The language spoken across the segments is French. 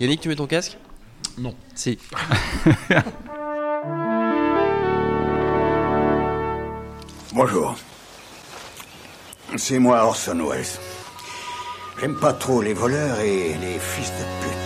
Yannick, tu mets ton casque? Non. Si. Bonjour. C'est moi Orson Welles. J'aime pas trop les voleurs et les fils de pute.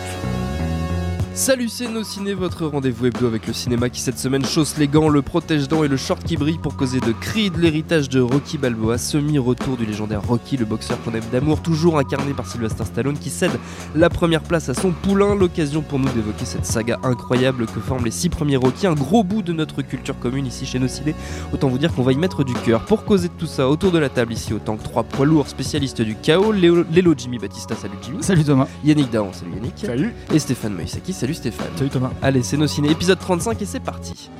Salut, c'est Nos Ciné, votre rendez-vous hebdo avec le cinéma qui cette semaine chausse les gants, le protège-dents et le short qui brille pour causer de Creed, l'héritage de Rocky Balboa, semi-retour du légendaire Rocky, le boxeur qu'on aime d'amour, toujours incarné par Sylvester Stallone qui cède la première place à son poulain, l'occasion pour nous d'évoquer cette saga incroyable que forment les six premiers Rocky, un gros bout de notre culture commune ici chez Nos Ciné, autant vous dire qu'on va y mettre du cœur. Pour causer de tout ça, autour de la table ici, autant que trois poids lourds spécialistes du chaos, Léo, Lélo Jimmy Batista, salut Jimmy. Salut Thomas. Yannick Dahan, salut Yannick. Salut. Et Stéphane Moïsaki, salut Stéphane. Salut Thomas. Allez, c'est nos ciné, épisode 35 et c'est parti.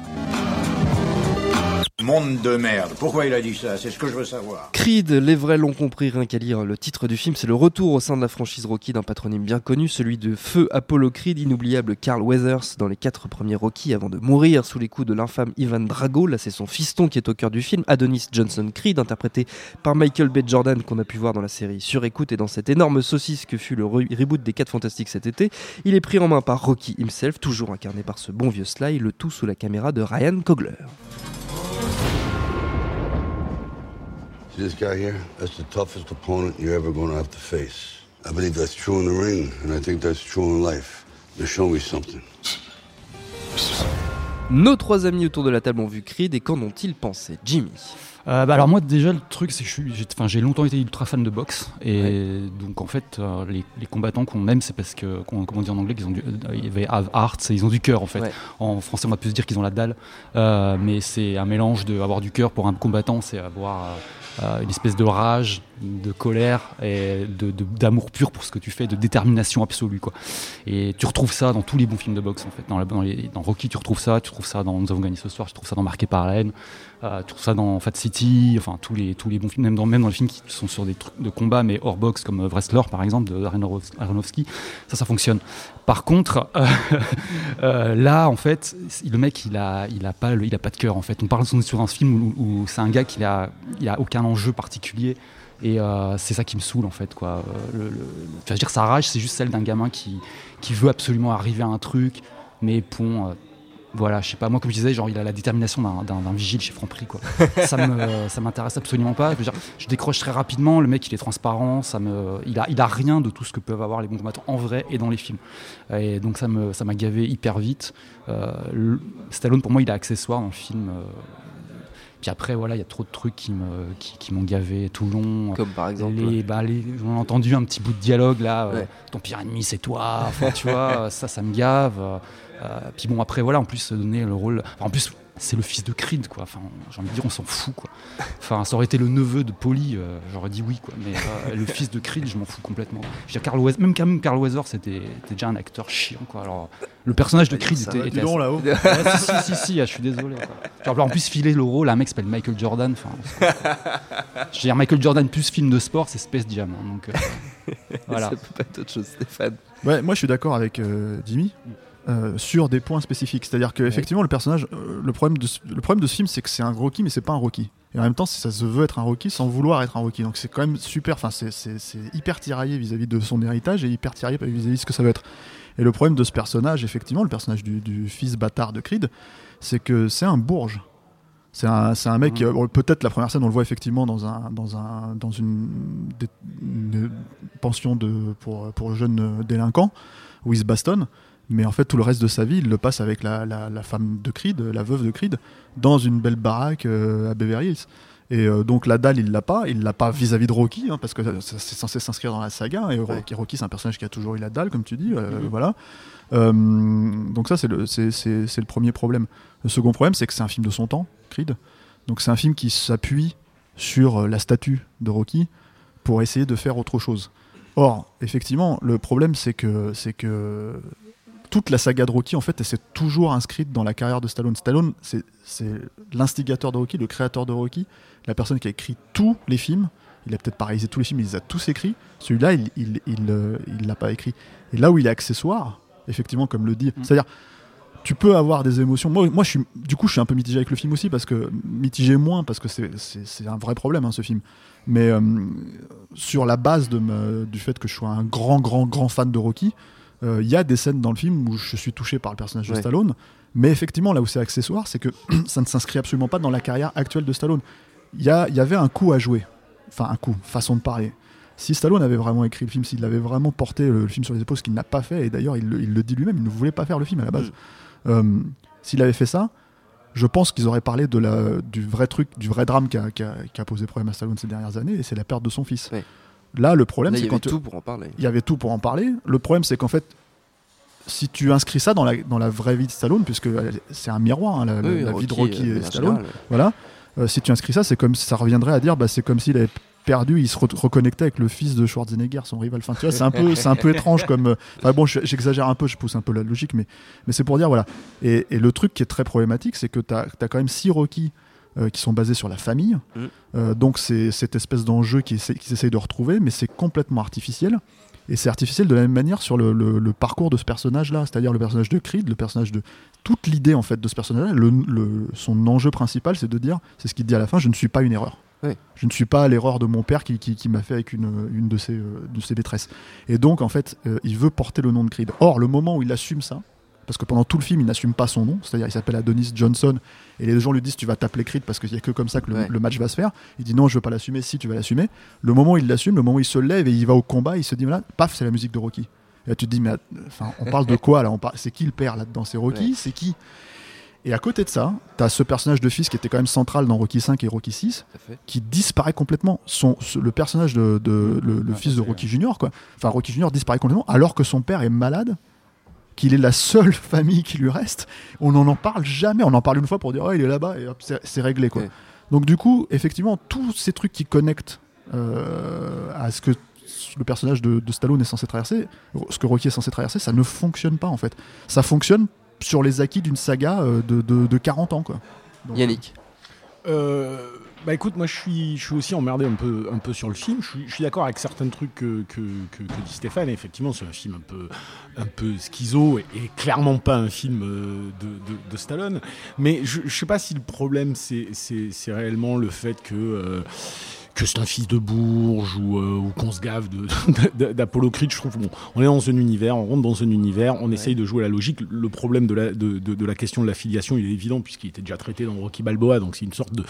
Monde de merde. Pourquoi il a dit ça? C'est ce que je veux savoir. Creed, les vrais l'ont compris, rien qu'à lire le titre du film, c'est le retour au sein de la franchise Rocky d'un patronyme bien connu, celui de Feu Apollo Creed, inoubliable Carl Weathers dans les quatre premiers Rocky avant de mourir sous les coups de l'infâme Ivan Drago. Là, c'est son fiston qui est au cœur du film, Adonis Johnson Creed, interprété par Michael B. Jordan qu'on a pu voir dans la série Sur écoute et dans cette énorme saucisse que fut le re- reboot des 4 Fantastiques cet été. Il est pris en main par Rocky himself, toujours incarné par ce bon vieux Sly, le tout sous la caméra de Ryan Coogler. This guy here? That's the toughest opponent you're ever going to have to face. I believe that's true in the ring, and I think that's true in life. Now show me something. Nos trois amis autour de la table ont vu Creed et qu'en ont-ils pensé? Jimmy Euh, bah alors moi déjà le truc c'est que j'ai longtemps été ultra fan de boxe et donc en fait euh, les, les combattants qu'on aime c'est parce que qu'on- comment on dit en anglais qu'ils ont du euh, have heart ils ont du cœur en fait Ouais. en français on va plus se dire qu'ils ont la dalle Euh, mais c'est un mélange de avoir du cœur pour un combattant c'est avoir euh, une espèce de rage de colère et d'amour pur pour ce que tu fais de détermination absolue quoi. Et tu retrouves ça dans tous les bons films de boxe en fait. Dans, dans les- Rocky tu retrouves ça tu trouves ça dans Nous avons gagné ce soir tu trouves ça dans Marqué par la haine euh, trouves ça dans Fat City, enfin tous les, tous les bons films, même dans, même dans les films qui sont sur des trucs de combat, mais hors boxe, comme euh, Wrestler par exemple, de Aronofsky, ça, ça fonctionne. Par contre, euh, là, en fait, le mec, il a, il a, pas, il a pas de cœur, en fait. On parle sur un film où, c'est un gars qui a, il a aucun enjeu particulier. Et c'est ça qui me saoule en fait quoi. Le- je veux dire sa rage c'est juste celle d'un gamin qui, qui veut absolument arriver à un truc, mais euh, voilà, je sais pas, moi comme je disais, genre il a la détermination d'un- vigile chez Franprix quoi. ça me ça m'intéresse absolument pas. Je, veux dire, je décroche très rapidement, le mec il est transparent, ça me, il a, il a rien de tout ce que peuvent avoir les bons combattants en vrai et dans les films. Et donc ça me ça m'a gavé hyper vite. Euh, le- Stallone pour moi il est accessoire dans le film. euh, puis après voilà, il y a trop de trucs qui me qui, qui m'ont gavé tout le long. Comme par exemple. Les, bah, les- on a entendu un petit bout de dialogue là. euh, ton pire ennemi c'est toi. Enfin, tu vois, ça, ça me gave. Euh, puis bon après voilà, en plus se donner le rôle. enfin, en plus c'est le fils de Creed quoi. Enfin, j'ai envie de dire on s'en fout quoi. Enfin, ça aurait été le neveu de Polly, euh, j'aurais dit oui quoi. Mais euh, le fils de Creed, je m'en fous complètement. Je veux dire, Carl Weathers- même même Carl Weathers c'était était déjà un acteur chiant quoi. Alors le personnage de Creed Ça était, était assez- là-haut. Ouais, si, si, si, si, ah, je suis désolé. quoi. Genre, en plus, filer le rôle à un mec qui s'appelle Michael Jordan. enfin, Je veux dire, Michael Jordan plus film de sport, c'est Space Jam. hein, donc, euh, voilà. Ça peut pas être autre chose, Stéphane. Ouais, moi je suis d'accord avec euh, Jimmy euh, sur des points spécifiques. C'est-à-dire que effectivement le personnage, euh, le problème de ce, le problème de ce film, c'est que c'est un Rocky, mais c'est pas un Rocky. Et en même temps, ça se veut être un Rocky sans vouloir être un Rocky. Donc c'est quand même super. Enfin, c'est- hyper tiraillé vis-à-vis de son héritage et hyper tiraillé vis-à-vis de ce que ça va être. Et le problème de ce personnage, effectivement, le personnage du, du fils bâtard de Creed, c'est que c'est un bourge. C'est un, mec, qui, euh, peut-être la première scène, on le voit effectivement dans, un, dans, un, dans une, dé- une pension de, pour, pour jeunes euh, délinquants, où il se bastonne. Mais en fait, tout le reste de sa vie, il le passe avec la, la, la femme de Creed, la veuve de Creed, dans une belle baraque euh, à Beverly Hills. Et euh, donc la dalle, il l'a pas. Il l'a pas vis-à-vis de Rocky, hein, parce que c'est censé s'inscrire dans la saga. Et Rocky, Rocky, c'est un personnage qui a toujours eu la dalle, comme tu dis. euh, Voilà. Euh, donc ça, c'est le, c'est, le premier problème. Le second problème, c'est que c'est un film de son temps, Creed. Donc c'est un film qui s'appuie sur la statue de Rocky pour essayer de faire autre chose. Or, effectivement, le problème, c'est que, c'est que toute la saga de Rocky, en fait, elle s'est toujours inscrite dans la carrière de Stallone. Stallone, c'est, l'instigateur de Rocky, le créateur de Rocky, la personne qui a écrit tous les films. Il a peut-être pas réalisé tous les films, il les a tous écrits. Celui-là, il il, il, euh, il l'a pas écrit. Et là où il est accessoire, effectivement, comme le dit, c'est-à-dire, tu peux avoir des émotions. Moi, moi je suis, du coup, je suis un peu mitigé avec le film aussi, parce que mitigé moins, parce que c'est, un vrai problème, hein, ce film. Mais euh, sur la base de me- du fait que je sois un grand, grand, grand fan de Rocky, il y a des scènes dans le film où je suis touché par le personnage de Ouais. Stallone. Mais effectivement, là où c'est accessoire, c'est que ça ne s'inscrit absolument pas dans la carrière actuelle de Stallone. Il y, avait un coup à jouer. Enfin, un coup, façon de parler. Si Stallone avait vraiment écrit le film, s'il avait vraiment porté le, film sur les épaules, ce qu'il n'a pas fait, et d'ailleurs il, le- il le dit lui-même, il ne voulait pas faire le film à la base. Euh, S'il avait fait ça, je pense qu'ils auraient parlé de la, du vrai truc, du vrai drame qui a, a- posé problème à Stallone ces dernières années, et c'est la perte de son fils. Là, le problème, Là, il c'est y avait quand tout pour en parler. il y avait tout pour en parler. Le problème, c'est qu'en fait, si tu inscris ça dans la, dans la vraie vie de Stallone, puisque c'est un miroir, hein, la, la- Oui, la vie de Rocky, euh, et Stallone, voilà. Euh, si tu inscris ça, c'est comme ça reviendrait à dire, bah, c'est comme s'il avait perdu, il se re- reconnectait avec le fils de Schwarzenegger, son rival. Enfin, tu c'est un peu, c'est un peu étrange comme. euh, Enfin bon, je- j'exagère un peu, je pousse un peu la logique, mais, mais c'est pour dire voilà. Et, et le truc qui est très problématique, c'est que tu as, quand même six Rocky euh, qui sont basés sur la famille. Mm. Euh, donc c'est cette espèce d'enjeu qu'ils essa- qu'ils essayent de retrouver, mais c'est complètement artificiel. Et c'est artificiel de la même manière sur le, le- le parcours de ce personnage-là, c'est-à-dire le personnage de Creed, le personnage de toute l'idée en fait de ce personnage-là. le- son enjeu principal, c'est de dire, c'est ce qu'il dit à la fin, je ne suis pas une erreur. Je ne suis pas l'erreur de mon père qui, qui- qui m'a fait avec une, une de, ses, euh, de ses maîtresses. Et donc en fait, euh, il veut porter le nom de Creed. Or, le moment où il assume ça, parce que pendant tout le film, il n'assume pas son nom, c'est-à-dire il s'appelle Adonis Johnson, et les gens lui disent tu vas t'appeler Creed parce qu'il n'y a que comme ça que le, Ouais. le match va se faire. Il dit non, je veux pas l'assumer, si tu vas l'assumer. Le moment où il l'assume, le moment où il se lève et il va au combat, il se dit voilà, paf, c'est la musique de Rocky. Et là tu te dis mais enfin, on parle de quoi là? On parle- C'est qui le père là-dedans? C'est Rocky? Ouais. C'est qui? Et à côté de ça, tu as ce personnage de fils qui était quand même central dans Rocky 5 et Rocky 6 Tout à fait. qui disparaît complètement. Son, ce- le personnage de, de- le, le Ah, fils de Rocky Junior, quoi. Enfin, Rocky Junior disparaît complètement, alors que son père est malade, qu'il est la seule famille qui lui reste. On n'en en parle jamais. On en parle une fois pour dire, oh, il est là-bas, et hop, c'est c'est réglé, quoi. Ouais. Donc, du coup, effectivement, tous ces trucs qui connectent euh, à ce que le personnage de, de Stallone est censé traverser, ce que Rocky est censé traverser, ça ne fonctionne pas, en fait. Ça fonctionne sur les acquis d'une saga euh, de, de- de 40 ans, quoi. Donc, Yannick. Euh, bah écoute, moi je suis, je suis aussi emmerdé un peu, un peu sur le film. Je suis, je suis d'accord avec certains trucs que, que, que- que dit Stéphane. Effectivement, c'est un film un peu, un peu schizo et, clairement pas un film euh, de, de- de Stallone. Mais je, je sais pas si le problème c'est réellement le fait que. euh, que c'est un fils de bourge ou, euh, ou qu'on se gave d'Apollo Creed, je trouve bon, on est dans un univers, on rentre dans un univers, on essaye de jouer la logique. Le problème de la, de, de- de la question de la filiation, il est évident puisqu'il était déjà traité dans Rocky Balboa, donc c'est une sorte de,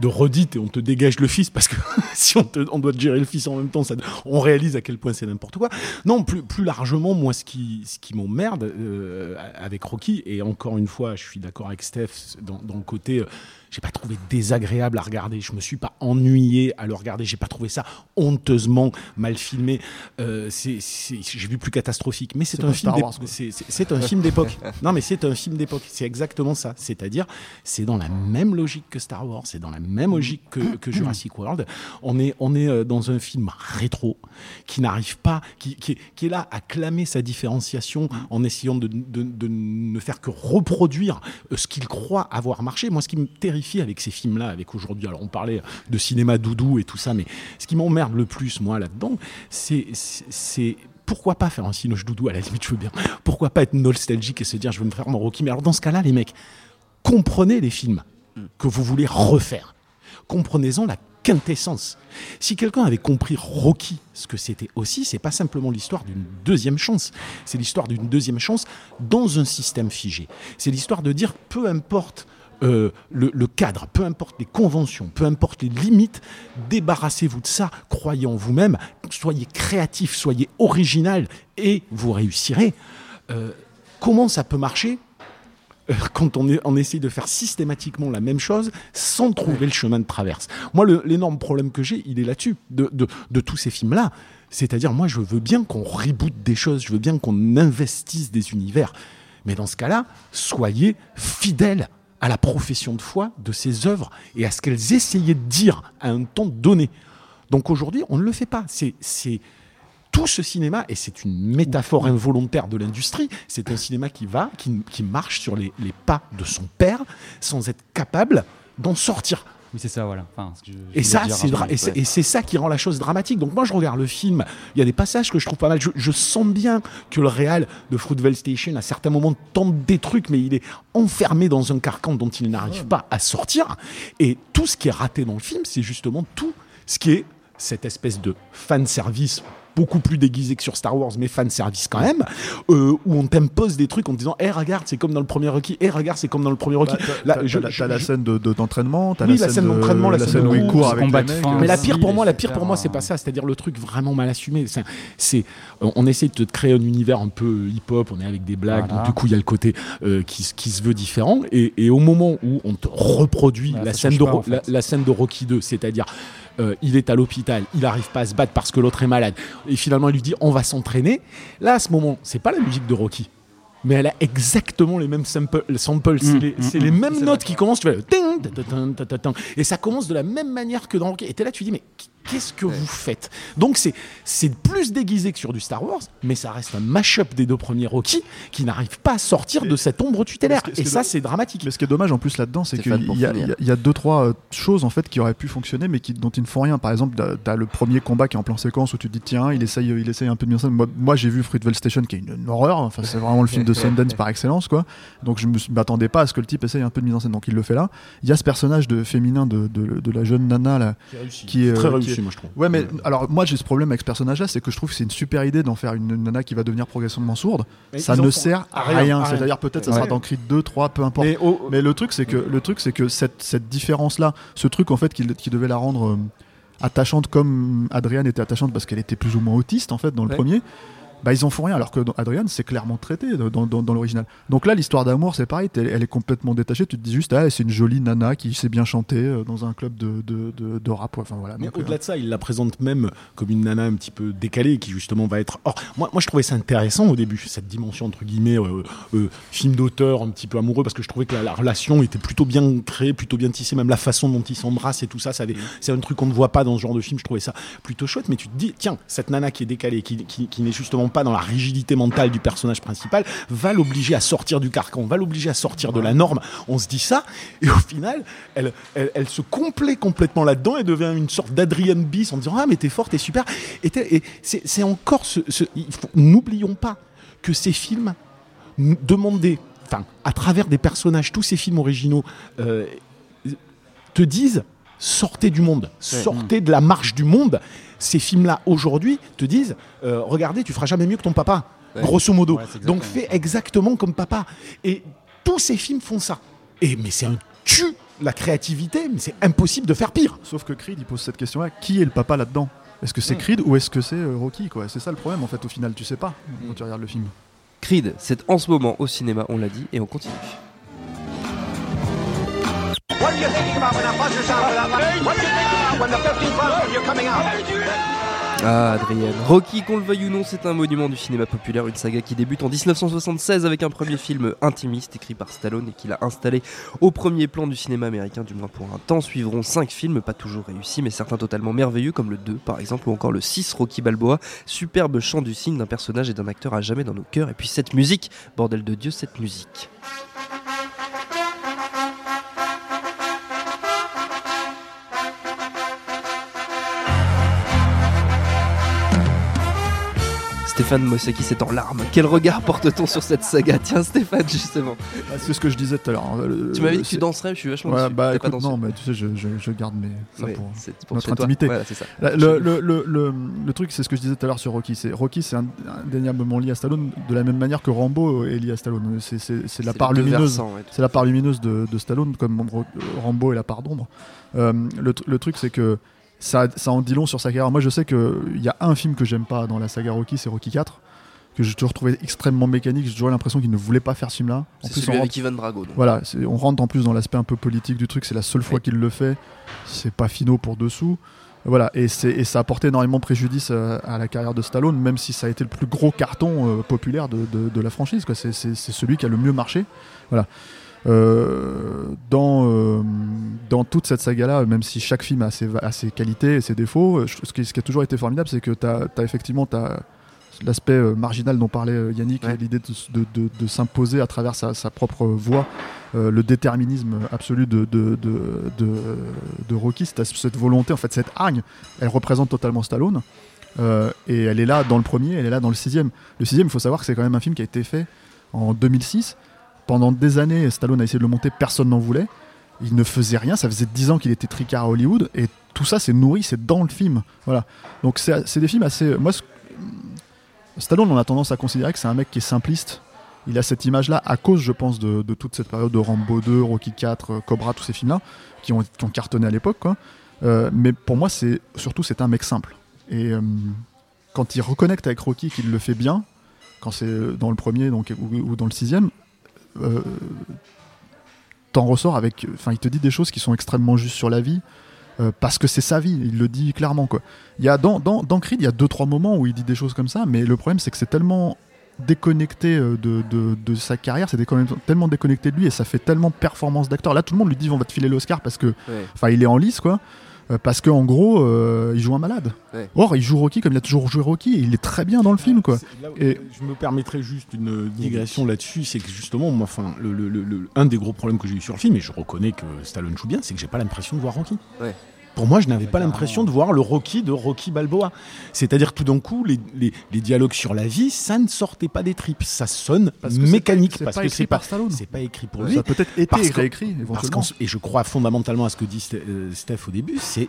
de redite et on te dégage le fils parce que si on, te- on doit te gérer le fils en même temps, ça, on réalise à quel point c'est n'importe quoi. Non, plus, plus largement, moi, ce qui, ce qui m'emmerde euh, avec Rocky, et encore une fois, je suis d'accord avec Steph dans, dans le côté. euh, j'ai pas trouvé désagréable à regarder. Je me suis pas ennuyé à le regarder. J'ai pas trouvé ça honteusement mal filmé. Euh, j'ai vu plus catastrophique. Mais c'est, un film. C'est, un d'époque. Non, mais c'est un film d'époque. C'est exactement ça. C'est-à-dire, c'est dans la même logique que Star Wars. C'est dans la même logique que, que Jurassic World. On est, on est euh, dans un film rétro qui n'arrive pas, qui, qui est, qui est là à clamer sa différenciation en essayant de, de- de ne faire que reproduire euh, ce qu'il croit avoir marché. Moi, ce qui me terrifie avec ces films-là, avec aujourd'hui, alors on parlait de cinéma doudou et tout ça, mais ce qui m'emmerde le plus, moi, là-dedans, c'est, pourquoi pas faire un cinoche doudou à la limite, je veux bien. Pourquoi pas être nostalgique et se dire, je veux me faire mon Rocky. Mais alors, dans ce cas-là, les mecs, comprenez les films que vous voulez refaire. Comprenez-en la quintessence. Si quelqu'un avait compris Rocky, ce que c'était aussi, c'est pas simplement l'histoire d'une deuxième chance. C'est l'histoire d'une deuxième chance dans un système figé. C'est l'histoire de dire, peu importe euh, le, cadre, peu importe les conventions, peu importe les limites, débarrassez-vous de ça, croyez en vous-même, soyez créatif, soyez original et vous réussirez. Euh, comment ça peut marcher? Euh, quand on, est, essaye de faire systématiquement la même chose sans trouver le chemin de traverse. Moi, l'énorme problème que j'ai, il est là-dessus, de, de- de tous ces films-là. C'est-à-dire, moi, je veux bien qu'on reboot des choses, je veux bien qu'on investisse des univers. Mais dans ce cas-là, soyez fidèles à la profession de foi de ces œuvres et à ce qu'elles essayaient de dire à un temps donné. Donc aujourd'hui, on ne le fait pas. C'est, tout ce cinéma, et c'est une métaphore involontaire de l'industrie, c'est un cinéma qui marche sur les pas de son père sans être capable d'en sortir. Oui, c'est ça, voilà. Enfin, ce que je- je Et ça, c'est dra- et c'est et c'est ça qui rend la chose dramatique. Donc moi, je regarde le film. Il y a des passages que je trouve pas mal. Je, je sens bien que le réal de Fruitvale Station, à certains moments, tente des trucs, mais il est enfermé dans un carcan dont il n'arrive pas à sortir. Et tout ce qui est raté dans le film, c'est justement tout ce qui est cette espèce de fan service beaucoup plus déguisé que sur Star Wars, mais fan service quand même, euh, où on t'impose des trucs en te disant, hé regarde, c'est comme dans le premier Rocky, hé regarde, c'est comme dans le premier Rocky. Bah, t'as- la- scène de- de- d'entraînement, t'as Oui, la scène de- d'entraînement, la la scène où il court avec les mecs, euh, mais la pire pour moi, la pire pour moi, c'est pas ça. C'est-à-dire le truc vraiment mal assumé. C'est, on essaie de te créer un univers un peu hip-hop. On est avec des blagues. Voilà. Donc du coup, il y a le côté euh, qui, se veut différent. Et, et au moment où on te reproduit la scène de pas, Ro- en fait. la, la scène de Rocky 2, c'est-à-dire euh, il est à l'hôpital, il n'arrive pas à se battre parce que l'autre est malade. Et finalement, il lui dit on va s'entraîner. Là, à ce moment, c'est pas la musique de Rocky. Mais elle a exactement les mêmes samples. samples. C'est Mm, les, mm, c'est mm. les mêmes C'est notes qui commencent. Tu fais le ting, et ça commence de la même manière que dans Rocky. Et t'es là, tu dis mais qu'est-ce que vous faites? Donc c'est c'est plus déguisé que sur du Star Wars, mais ça reste un mash-up des deux premiers Rocky qui n'arrive pas à sortir de cette ombre tutélaire. Ce Et ça, est- c'est dramatique. Mais ce qui est dommage en plus là-dedans, c'est qu'il y, a- y y deux trois euh, choses en fait qui auraient pu fonctionner, mais qui, dont ils ne font rien. Par exemple, t'as- le premier combat qui est en plan séquence où tu te dis tiens, il essaye, il essaye un peu de mise en scène. Moi, moi, j'ai vu Fruitvale Station qui est une, une horreur. Enfin, c'est vraiment le film de Sundance par excellence, quoi. Donc je m'attendais pas à ce que le type essaye un peu de mise en scène. Donc il le fait là. Il y a ce personnage de féminin de, de, de la jeune nana là, qui est très euh, réussi, moi je trouve. Ouais, mais alors moi j'ai ce problème avec ce personnage-là, c'est que je trouve que c'est une super idée d'en faire une, nana qui va devenir progressivement sourde. Mais ça ne sert à rien, rien. C'est-à-dire peut-être ça sera dans Creed 2, 3, peu importe. Mais le truc, c'est que le truc, c'est que cette, cette différence-là, ce truc en fait qui, qui devait la rendre euh, attachante comme Adrienne était attachante parce qu'elle était plus ou moins autiste en fait dans le Ouais. premier. Bah ils en font rien alors que dans Adrienne c'est clairement traité dans, dans, dans l'original. Donc là l'histoire d'amour c'est pareil, elle, est complètement détachée. Tu te dis juste ah c'est une jolie nana qui sait bien chanter euh, dans un club de, de, de, de rap. Enfin voilà. Mais Donc, euh, au-delà de ça, il la présente même comme une nana un petit peu décalée qui justement va être. Or, moi, moi, je trouvais ça intéressant au début, cette dimension entre guillemets euh, euh, film d'auteur un petit peu amoureux, parce que je trouvais que la, la relation était plutôt bien créée, plutôt bien tissée, même la façon dont ils s'embrassent et tout ça, ça avait- c'est un truc qu'on ne voit pas dans ce genre de film. Je trouvais ça plutôt chouette. Mais tu te dis, tiens, cette nana qui est décalée, qui, qui, qui n'est justement pas dans la rigidité mentale du personnage principal, va l'obliger à sortir du carcan, va l'obliger à sortir de la norme. On se dit ça, et au final, elle, elle, elle se complaît complètement là-dedans et devient une sorte d'Adrienne Bis en disant Ah, mais t'es forte, t'es super. Et, c'est encore ce. N'oublions pas que ces films des. Enfin, à travers des personnages, tous ces films originaux euh, te disent sortez du monde, sortez de la marche du monde. Ces films-là, aujourd'hui, te disent euh, regardez, tu feras jamais mieux que ton papa, Ouais. grosso modo. Ouais, Donc fais exactement comme papa. Et tous ces films font ça. Et mais c'est un tue la créativité, mais c'est impossible de faire pire. Sauf que Creed il pose cette question-là qui est le papa là-dedans? Est-ce que c'est Creed ou est-ce que c'est euh, Rocky quoi? C'est ça le problème en fait au final tu sais pas quand tu regardes le film. Creed, c'est en ce moment au cinéma, on l'a dit, et on continue. Ah, Adrien. Rocky, qu'on le veuille ou non, c'est un monument du cinéma populaire, une saga qui débute en 1976 avec un premier film intimiste écrit par Stallone et qu'il a installé au premier plan du cinéma américain, du moins pour un temps. Suivront 5 films, pas toujours réussis, mais certains totalement merveilleux, comme le 2 par exemple, ou encore le 6 Rocky Balboa. Superbe chant du signe d'un personnage et d'un acteur à jamais dans nos cœurs. Et puis cette musique, bordel de Dieu, cette musique. Stéphane Mossaki, c'est en larmes. Quel regard porte-t-on sur cette saga? Tiens, Stéphane, justement. Ah, c'est ce que je disais tout à l'heure. hein, Tu m'avais dit que tu danserais, je suis vachement Ouais, bah pas non, mais tu sais, je, je- je garde mes. ça Ouais, pour- c'est pour notre intimité. Voilà, ça. Le, le, le, le, le truc, c'est ce que je disais tout à l'heure sur Rocky. C'est Rocky, c'est indéniablement lié à Stallone de la même manière que Rambo est lié à Stallone. C'est la part lumineuse. ouais, C'est la part lumineuse de, de Stallone, comme Rambo est la part d'ombre. Euh, le truc, c'est que ça, ça en dit long sur sa carrière. Moi, je sais qu'il y a un film que j'aime pas dans la saga Rocky, c'est Rocky 4, que j'ai toujours trouvé extrêmement mécanique. J'ai toujours l'impression qu'il ne voulait pas faire ce film-là. C'est celui on avec rentre, Ivan Drago. donc. voilà, on rentre en plus dans l'aspect un peu politique du truc. C'est la seule fois Oui. qu'il le fait. C'est pas finaux pour dessous. Voilà, et, c'est- et ça a porté énormément préjudice à, à la carrière de Stallone, même si ça a été le plus gros carton euh, populaire de, de- de la franchise. c'est celui qui a le mieux marché. Voilà. Euh, dans, euh, dans toute cette saga-là, même si chaque film a ses, a ses qualités et ses défauts, euh, je- ce qui, ce qui a toujours été formidable, c'est que tu as, effectivement t'as l'aspect euh, marginal dont parlait Yannick, Ouais. l'idée de, de- de- de s'imposer à travers sa, sa propre voix, le déterminisme absolu de, de, Rocky, cette, volonté, en fait, cette hargne, elle représente totalement Stallone. Et elle est là dans le premier, elle est là dans le sixième. Le sixième, il faut savoir que c'est quand même un film qui a été fait en 2006. Pendant des années, Stallone a essayé de le monter, personne n'en voulait. Il ne faisait rien, ça faisait 10 ans qu'il était tricard à Hollywood, et tout ça, c'est nourri, c'est dans le film. Voilà. Donc c'est des films assez. Moi, Stallone, on a tendance à considérer que c'est un mec qui est simpliste. Il a cette image-là à cause, je pense, de, toute cette période de Rambo 2, Rocky 4, euh, Cobra, tous ces films-là, qui ont, cartonné à l'époque. Euh, mais pour moi, c'est surtout c'est un mec simple. Et euh, quand il reconnecte avec Rocky, qu'il le fait bien, quand c'est dans le premier donc, ou dans le sixième, euh, t'en ressors avec. Enfin, il te dit des choses qui sont extrêmement justes sur la vie. euh, parce que c'est sa vie, il le dit clairement quoi. Il y a dans, dans, dans Creed, il y a deux trois moments où il dit des choses comme ça, mais le problème c'est que c'est tellement déconnecté euh, de, de, de sa carrière, c'est déconne- tellement déconnecté de lui et ça fait tellement performance d'acteur. Là, tout le monde lui dit on va te filer l'Oscar parce que, Ouais. enfin, il est en lice quoi. Euh, Parce qu'en gros, euh, il joue un malade. Ouais. Or, il joue Rocky comme il a toujours joué Rocky. Et il est très bien dans le film, quoi. Et- Je me permettrais juste une digression là-dessus, c'est que justement, moi, enfin, le, le- le- le- un des gros problèmes que j'ai eu sur le film, et je reconnais que Stallone joue bien, c'est que j'ai pas l'impression de voir Rocky. Ouais. Pour moi, je n'avais pas l'impression de voir le Rocky de Rocky Balboa. C'est-à-dire tout d'un coup, les, les- les dialogues sur la vie, ça ne sortait pas des tripes, ça sonne Parce mécanique pas- parce que écrit c'est pas, par Stallone. c'est pas écrit pour lui. Ça a peut-être été Parce réécrit, éventuellement. et je crois fondamentalement à ce que dit euh, Steph au début, c'est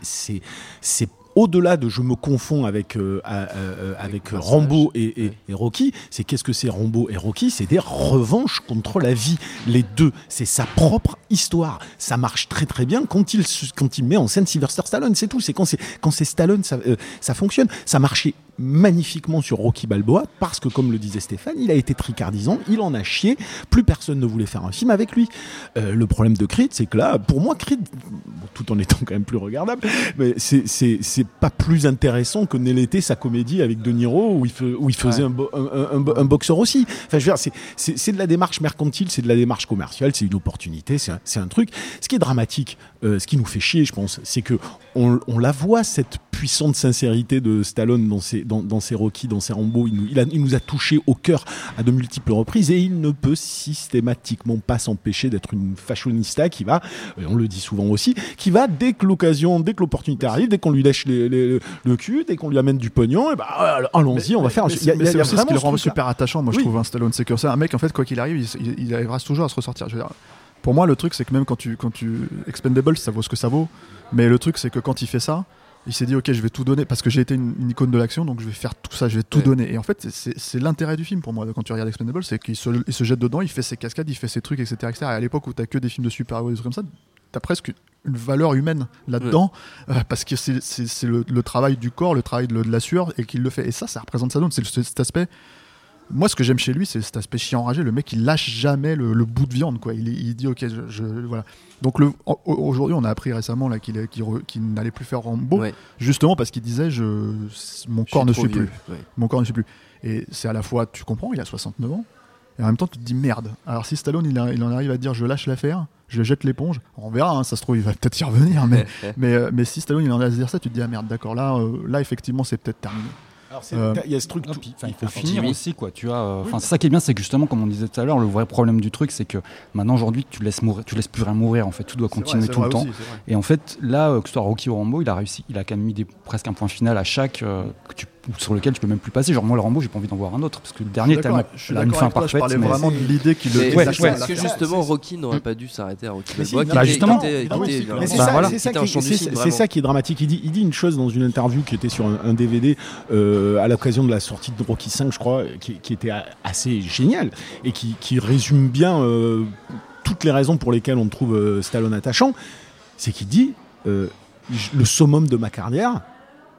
au-delà de je me confonds avec euh, à- euh, avec Rambo et, et- Ouais. et Rocky. C'est qu'est-ce que c'est Rambo et Rocky? C'est des revanches contre la vie. Les deux, c'est sa propre histoire. Ça marche très très bien quand il quand il met en scène Sylvester Stallone. C'est tout. C'est quand c'est quand c'est Stallone, ça euh, ça fonctionne. Ça marchait magnifiquement sur Rocky Balboa parce que comme le disait Stéphane, il a été tricardisant, il en a chié. Plus personne ne voulait faire un film avec lui. Euh, le problème de Creed, c'est que là, pour moi, Creed, tout en étant quand même plus regardable, mais c'est- c'est c'est pas plus intéressant que ne l'était sa comédie avec De Niro où il, fe- où il faisait un, bo- un- un- un- un boxeur aussi. Enfin, je veux dire, c'est- c'est c'est de la démarche mercantile, c'est de la démarche commerciale, c'est une opportunité, c'est un, c'est un truc. Ce qui est dramatique, euh, ce qui nous fait chier, je pense, c'est que on, on la voit cette puissante sincérité de Stallone dans ses, dans, dans ses Rocky, dans ses Rambo. Il nous, il, a- il nous a touché au cœur à de multiples reprises et il ne peut systématiquement pas s'empêcher d'être une fashionista qui va, on le dit souvent aussi, qui va dès que l'occasion, dès que l'opportunité arrive, dès qu'on lui lèche les- les- le cul, dès qu'on lui amène du pognon, et bah, allons-y, on va faire. il y a- y a ce qui le rend super attachant, moi je trouve, un Stallone. C'est que c'est un mec, en fait, quoi qu'il arrive, il, il- il arrivera toujours à se ressortir. Je veux dire, pour moi, le truc, c'est que même quand tu, quand tu. Expendable, ça vaut ce que ça vaut. Mais le truc, c'est que quand il fait ça, il s'est dit, ok, je vais tout donner parce que j'ai été une, une icône de l'action, donc je vais faire tout ça, je vais tout Ouais. donner. Et en fait, c'est c'est l'intérêt du film pour moi, quand tu regardes Expendable, c'est qu'il se, il se jette dedans, il fait ses cascades, il fait ses trucs, etc. etc. Et à l'époque où t'as que des films de super-héros et des trucs comme ça, t'as presque une valeur humaine là-dedans, euh, parce que c'est- c'est c'est le, le travail du corps, le travail de, de la sueur, et qu'il le fait. Et ça, ça représente Stallone, c'est le- cet aspect. Moi, ce que j'aime chez lui, c'est cet aspect chien enragé. Le mec, il lâche jamais le, le bout de viande, quoi. Il, il dit, ok, je, je- voilà. Donc aujourd'hui, on a appris récemment là qu'il qu'il n'allait plus faire Rambo, Ouais. justement parce qu'il disait, je, mon corps ne suit vieux. plus. Ouais. Mon corps ne suit plus. Et c'est à la fois, tu comprends, il a 69 ans, et en même temps, tu te dis merde. Alors si Stallone, il, a- il en arrive à dire, je lâche l'affaire, je jette l'éponge, on verra, hein, ça se trouve, il va peut-être y revenir, mais, mais, euh, mais si Stallone, il en arrive à dire ça, tu te dis, ah merde, d'accord, là, euh, là, effectivement, c'est peut-être terminé. Alors, Euh, il y a ce truc. Non, tout- il faut finir aussi quoi tu vois euh, enfin c'est ça qui est bien c'est que justement comme on disait tout à l'heure le vrai problème du truc c'est que maintenant aujourd'hui tu laisses mourir tu laisses plus rien mourir en fait tout doit continuer tout le temps et en fait là euh, que ce soit Rocky ou Rambo il a réussi il a quand même mis des, presque un point final à chaque euh, que tu- sur lequel tu peux même plus passer genre moi le Rambo j'ai pas envie d'en voir un autre parce que le dernier tellement je a une fin je parfaite parlais mais- vraiment de l'idée qu'il le Ouais, Parce que justement, Rocky n'aurait pas dû s'arrêter à Rocky Balboa. était- justement. c'est Bah, ça, qui est dramatique. Il dit, il dit une chose dans une interview qui était sur un, un DVD euh, à l'occasion de la sortie de Rocky 5, je crois, qui, qui était assez génial et qui, qui résume bien euh, toutes les raisons pour lesquelles on trouve euh, Stallone attachant. C'est qu'il dit euh, le summum de ma carrière,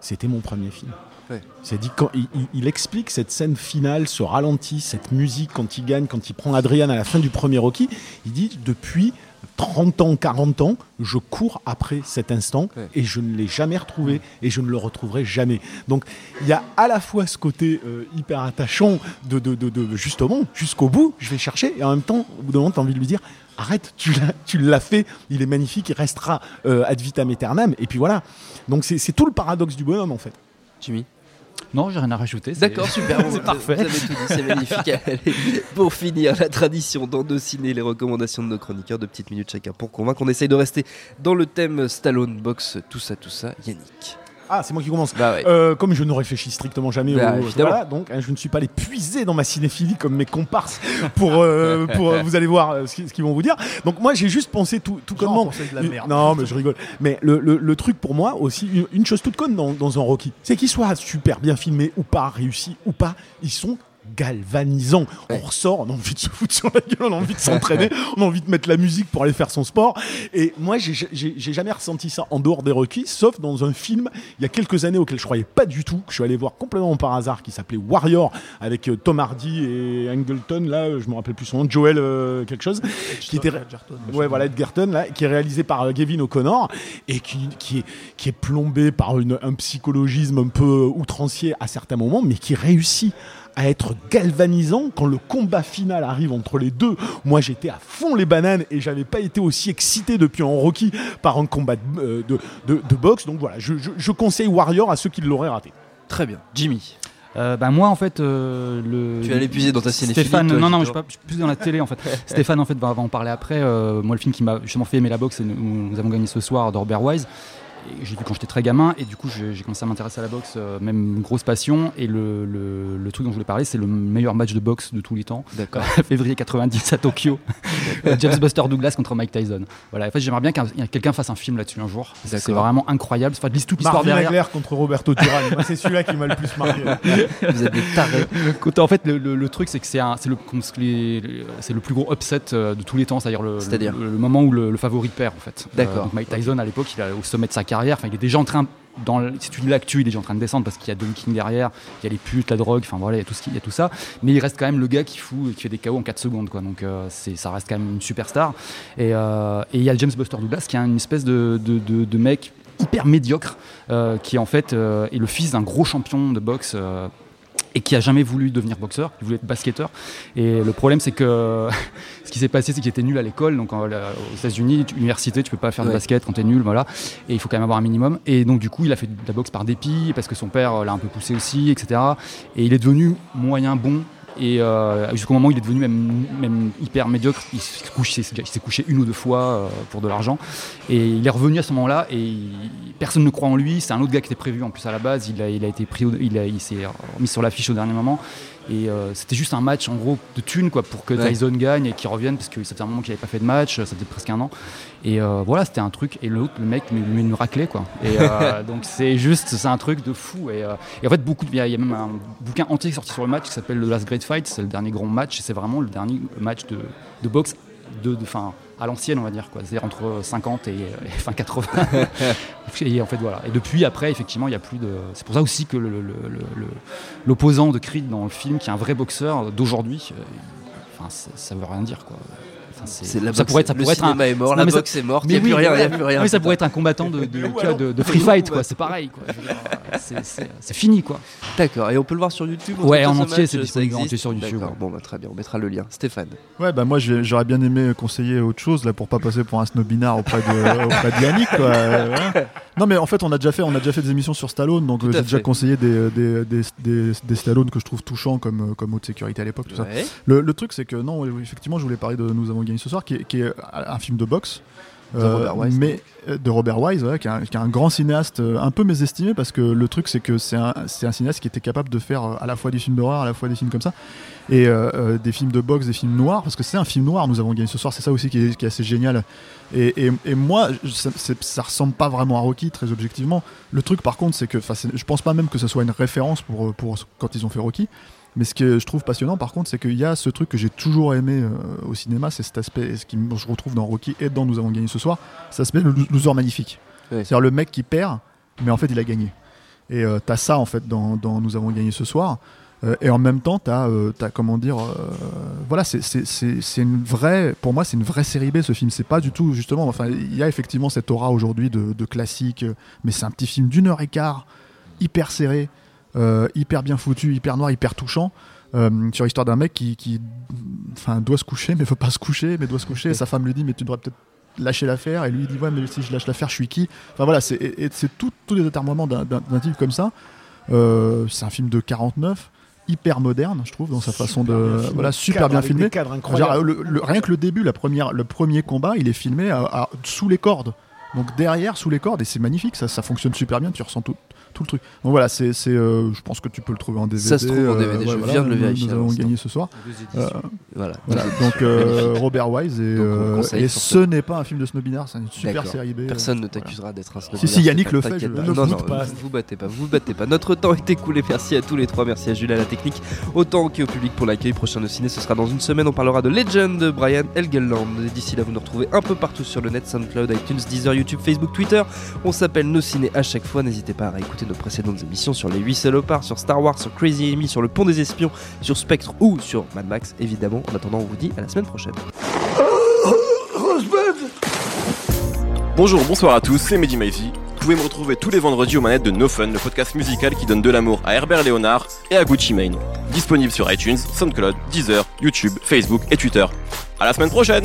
c'était mon premier film. Ouais. C'est dit quand il, il- il explique cette scène finale, ce ralenti, cette musique quand il gagne, quand il prend Adrian à la fin du premier Rocky, il dit depuis 30 ans, 40 ans, je cours après cet instant Ouais. et je ne l'ai jamais retrouvé et je ne le retrouverai jamais. Donc il y a à la fois ce côté euh, hyper attachant de, de, de, de- justement jusqu'au bout, je vais chercher et en même temps, au bout d'un moment, tu as envie de lui dire arrête, tu l'as, fait, il est magnifique, il restera euh, ad vitam aeternam et puis voilà. Donc c'est, c'est tout le paradoxe du bonhomme en fait. Jimmy? Non, j'ai rien à rajouter. D'accord, super. c'est parfait. Vous avez tout dit, c'est magnifique. Allez, pour finir, la tradition dans nos ciné, les recommandations de nos chroniqueurs, de petites minutes chacun pour convaincre. On essaye de rester dans le thème Stallone Box, tout ça, tout ça. Yannick. Ah, c'est moi qui commence. Bah ouais. Euh, comme je ne réfléchis strictement jamais Bah, au- voilà, donc hein, je ne suis pas allé puiser dans ma cinéphilie comme mes comparses pour, euh, pour euh, vous allez voir euh, ce qu'ils vont vous dire. Donc moi j'ai juste pensé tout, tout Genre, connement. pensez de la une- merde. Non mais je rigole. Mais le, le- le truc pour moi aussi, une, une chose toute conne dans, dans un Rocky, c'est qu'il soit super bien filmé ou pas, réussi ou pas, ils sont galvanisants. Ouais. On ressort, on a envie de se foutre sur la gueule, on a envie de s'entraîner, on a envie de mettre la musique pour aller faire son sport. Et moi, j'ai- jamais ressenti ça en dehors des Rocky, sauf dans un film il y a quelques années auquel je croyais pas du tout, que je suis allé voir complètement par hasard, qui s'appelait Warrior, avec euh, Tom Hardy et Angleton, là, euh, je me rappelle plus son nom, Joel euh, quelque chose, qui était Ouais, voilà, Edgerton, là, qui est réalisé par euh, Gavin O'Connor et qui, qui, est, qui est plombé par une- un psychologisme un peu outrancier à certains moments, mais qui réussit à être galvanisant quand le combat final arrive entre les deux. Moi, j'étais à fond les bananes et j'avais pas été aussi excité depuis un Rocky par un combat de, euh, de, de- de boxe. Donc voilà, je, je- je conseille Warrior à ceux qui l'auraient raté. Très bien. Jimmy. Euh, bah, moi en fait euh, le Tu vas l'épuiser dans ta cinéphilie, Stéphane toi, non non je suis, pas, je suis plus dans la télé en fait Stéphane en fait va, va en parler après Euh, moi le film qui m'a justement fait aimer la boxe c'est nous, nous avons gagné ce soir de Robert Wise Et j'ai vu quand j'étais très gamin et du coup j'ai commencé à m'intéresser à la boxe euh, même une grosse passion et le, le, le truc dont je voulais parler c'est le meilleur match de boxe de tous les temps D'accord. février 90 à Tokyo James Buster Douglas contre Mike Tyson voilà en fait j'aimerais bien qu'un quelqu'un fasse un film là-dessus un jour c'est D'accord. vraiment incroyable enfin, lise toute l'histoire derrière contre Roberto Duran. Moi, c'est celui-là qui m'a le plus marqué. Vous êtes des tarés. Côté, en fait, le, le- le truc, c'est que c'est un- c'est le, que plus gros upset euh, de tous les temps, c'est-à-dire le, C'est-à-dire le, le moment où le, le favori perd, en fait. D'accord. donc Mike Tyson, à l'époque, il est au sommet de sa carrière. Enfin, il est déjà en train, dans le- si tu l'actu, il est déjà en train de descendre parce qu'il y a Don King derrière, il y a les putes, la drogue, enfin voilà, il y a tout, ce y a tout ça. Mais il reste quand même le gars qui fout, qui fait des KO en 4 secondes, quoi. Donc euh, ça reste quand même une superstar. Et euh, et il y a James Buster Douglas qui est une espèce de, mec hyper médiocre, euh, qui en fait est le fils d'un gros champion de boxe. Et qui a jamais voulu devenir boxeur, il voulait être basketteur. Et le problème, c'est que ce qui s'est passé, c'est qu'il était nul à l'école. Donc en- aux États-Unis, université, tu peux pas faire de Ouais. basket quand t'es nul, voilà. Et il faut quand même avoir un minimum. Et donc du coup, il a fait de la boxe par dépit parce que son père l'a un peu poussé aussi, etc. Et il est devenu moyen bon. Et euh, jusqu'au moment où il est devenu même, même hyper médiocre, il s'est couché, il s'est couché une ou deux fois euh, pour de l'argent. Et il est revenu à ce moment-là et il- personne ne croit en lui. C'est un autre gars qui était prévu en plus à la base. Il a, il a été pris, il, a- il s'est remis sur l'affiche au dernier moment. Et euh, c'était juste un match en gros de thunes quoi pour que Ouais. Tyson gagne et qu'il revienne parce que ça faisait un moment qu'il n'avait pas fait de match, ça faisait presque un an. Et euh, voilà, c'était un truc. Et l'autre, le mec, lui une raclée quoi. Et euh, donc c'est juste, c'est un truc de fou. Et, euh, et en fait, beaucoup, il y, a il y a même un bouquin entier sorti sur le match qui s'appelle The Last Great Fight. C'est le dernier grand match. et C'est vraiment le dernier match de, de boxe de, de fin, à l'ancienne, on va dire quoi. C'est-à-dire entre 50 et, et fin 80. et en fait voilà. Et depuis après, effectivement, il y a plus de. C'est pour ça aussi que le- le- le- le- l'opposant de Creed dans le film, qui est un vrai boxeur d'aujourd'hui, enfin, ça, ça veut rien dire quoi. Enfin, c'est- C'est la ça boxe- pourrait être, ça le pourrait être un, est mort, Non, la mais ça- boxe est morte, il mais n'y a plus oui, rien, il n'y a ouais. plus rien. Oui, ça putain. pourrait être un combattant de, de, de- de- de free fight, quoi. C'est pareil, quoi. Dire, c'est- C'est c'est fini, quoi. D'accord, et on peut le voir sur YouTube Ouais, tout en ce entier, match, c'est ça disponible en entier sur YouTube, ouais. bon bah très bien, on mettra le lien. Stéphane. Ouais, bah moi j'aurais bien aimé conseiller autre chose là pour pas passer pour un snobinard auprès de, auprès de Yannick. Quoi. Euh, voilà. Non, mais en fait, on a déjà fait, on a déjà fait des émissions sur Stallone, donc euh, j'ai déjà conseillé des, des, des, des, des Stallone que je trouve touchants comme, euh, comme haute sécurité à l'époque, tout ça. Le, le truc, c'est que non, effectivement, je voulais parler de Nous avons gagné ce soir, qui est, qui est un film de boxe. De Robert Wise. mais euh, de Robert Wise, ouais, qui, est un, qui est un grand cinéaste, euh, un peu mésestimé parce que le truc c'est que c'est un, cinéaste qui était capable de faire euh, à la fois des films d'horreur, à la fois des films comme ça, et euh, euh, des films de boxe, des films noirs, parce que c'est un film noir. Nous avons gagné ce soir, c'est ça aussi qui est, qui est assez génial. Et, et- et moi, ça, ça ressemble pas vraiment à Rocky très objectivement. Le truc par contre, c'est que, je pense pas même que ce soit une référence pour, euh, pour quand ils ont fait Rocky. Mais ce que je trouve passionnant, par contre, c'est qu'il y a ce truc que j'ai toujours aimé euh, au cinéma, c'est cet aspect, et ce qui je retrouve dans Rocky et dans Nous avons gagné ce soir, cet aspect le lo- loser magnifique. C'est-à-dire le mec qui perd, mais en fait il a gagné. Et euh, t'as ça en fait dans, dans Nous avons gagné ce soir. Euh, et en même temps, tu as, comment dire, voilà, c'est- une vraie, pour moi, c'est une vraie série B ce film. C'est pas du tout, justement, enfin, il y a effectivement cette aura aujourd'hui de, de classique, mais c'est un petit film d'une heure et quart, hyper serré, euh, hyper bien foutu, hyper noir, hyper touchant. euh, sur l'histoire d'un mec qui, qui enfin, doit se coucher, mais veut pas se coucher, mais doit se coucher. Et sa femme lui dit, mais tu devrais peut-être lâcher l'affaire. Et lui il dit, ouais, mais si je lâche l'affaire, je suis qui? Enfin voilà, c'est tout- tous les atermoiements d'un type comme ça. Euh, c'est un film de 49, hyper moderne, je trouve, dans sa façon de. filmé. Voilà, super bien filmé. Genre, le- le- rien que le début, la première, le premier combat, il est filmé à- à- sous les cordes. Donc derrière, sous les cordes, et c'est magnifique, ça, ça fonctionne super bien, tu ressens tout, tout le truc. Donc voilà, c'est, c'est, euh, je pense que tu peux le trouver en DVD. Ça se trouve en euh, DVD, je voilà, viens de le vérifier Nous avons gagné ce soir. Euh, Voilà. voilà, donc euh, Robert Wise, et, Donc, euh, et ce n'est pas un film de snobinard, c'est une super D'accord. série B. Personne ne euh, voilà. t'accusera d'être un snob. Si, si, Yannick le fait, je- ne Non, non, pas. vous vous battez pas, vous vous battez pas. Notre temps est écoulé. Merci à tous les trois. Merci à Jules à la technique. Autant qu'au public pour l'accueil. Prochain de ciné, ce sera dans une semaine. On parlera de Legend de Brian Helgeland. D'ici là, vous nous retrouvez un peu partout sur le net SoundCloud, iTunes, Deezer, YouTube, Facebook, Twitter. On s'appelle Nos Ciné à chaque fois. N'hésitez pas à réécouter nos précédentes émissions sur Les 8 salopards, sur Star Wars, sur Crazy Amy, sur Le Pont des Espions, sur Spectre ou sur Mad Max, évidemment. En attendant, on vous dit à la semaine prochaine. Bonjour, bonsoir à tous, c'est Mehdi Maizy. Vous pouvez me retrouver tous les vendredis aux manettes de No Fun, le podcast musical qui donne de l'amour à Herbert Léonard et à Gucci Mane. Disponible sur iTunes, SoundCloud, Deezer, YouTube, Facebook et Twitter. À la semaine prochaine